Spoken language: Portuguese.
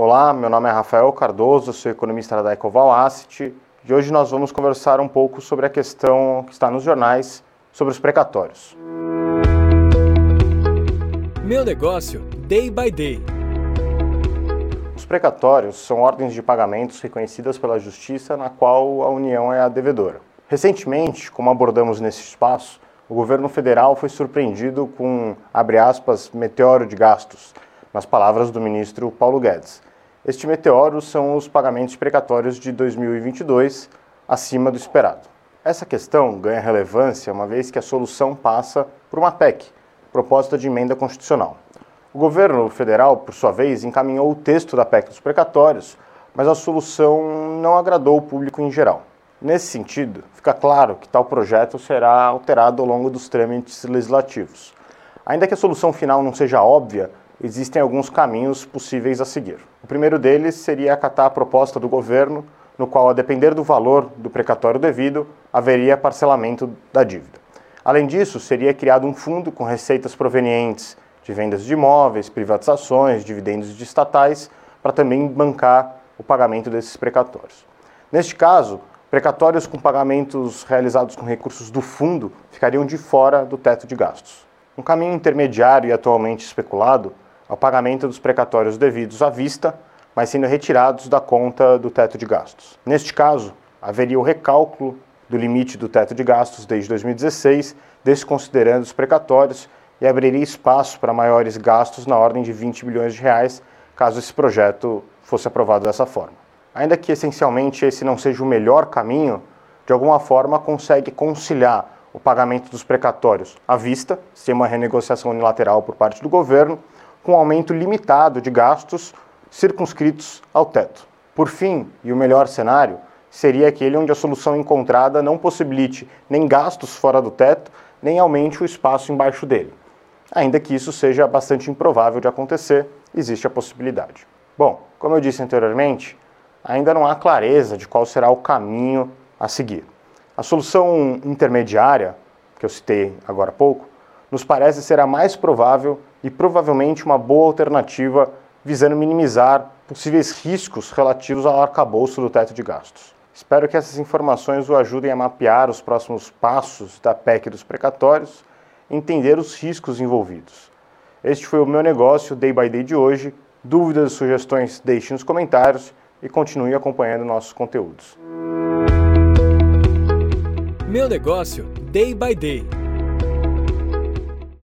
Olá, meu nome é Rafael Cardoso, sou economista da Ecoval Asset e hoje nós vamos conversar um pouco sobre a questão que está nos jornais sobre os precatórios. Meu negócio, day by day. Os precatórios são ordens de pagamentos reconhecidas pela Justiça na qual a União é a devedora. Recentemente, como abordamos nesse espaço, o governo federal foi surpreendido com, abre aspas, meteoro de gastos, nas palavras do ministro Paulo Guedes. Este meteoro são os pagamentos precatórios de 2022 acima do esperado. Essa questão ganha relevância uma vez que a solução passa por uma PEC, proposta de emenda constitucional. O governo federal, por sua vez, encaminhou o texto da PEC dos precatórios, mas a solução não agradou o público em geral. Nesse sentido, fica claro que tal projeto será alterado ao longo dos trâmites legislativos. Ainda que a solução final não seja óbvia, existem alguns caminhos possíveis a seguir. O primeiro deles seria acatar a proposta do governo, no qual, a depender do valor do precatório devido, haveria parcelamento da dívida. Além disso, seria criado um fundo com receitas provenientes de vendas de imóveis, privatizações, dividendos de estatais, para também bancar o pagamento desses precatórios. Neste caso, precatórios com pagamentos realizados com recursos do fundo ficariam de fora do teto de gastos. Um caminho intermediário e atualmente especulado ao pagamento dos precatórios devidos à vista, mas sendo retirados da conta do teto de gastos. Neste caso, haveria o recálculo do limite do teto de gastos desde 2016, desconsiderando os precatórios, e abriria espaço para maiores gastos na ordem de 20 bilhões de reais, caso esse projeto fosse aprovado dessa forma. Ainda que essencialmente esse não seja o melhor caminho, de alguma forma consegue conciliar o pagamento dos precatórios à vista, sem uma renegociação unilateral por parte do governo, com um aumento limitado de gastos circunscritos ao teto. Por fim, e o melhor cenário, seria aquele onde a solução encontrada não possibilite nem gastos fora do teto, nem aumente o espaço embaixo dele. Ainda que isso seja bastante improvável de acontecer, existe a possibilidade. Bom, como eu disse anteriormente, ainda não há clareza de qual será o caminho a seguir. A solução intermediária, que eu citei agora há pouco, nos parece ser a mais provável e provavelmente uma boa alternativa visando minimizar possíveis riscos relativos ao arcabouço do teto de gastos. Espero que essas informações o ajudem a mapear os próximos passos da PEC dos precatórios e entender os riscos envolvidos. Este foi o meu negócio Day by Day de hoje. Dúvidas e sugestões deixe nos comentários e continue acompanhando nossos conteúdos. Meu negócio Day by Day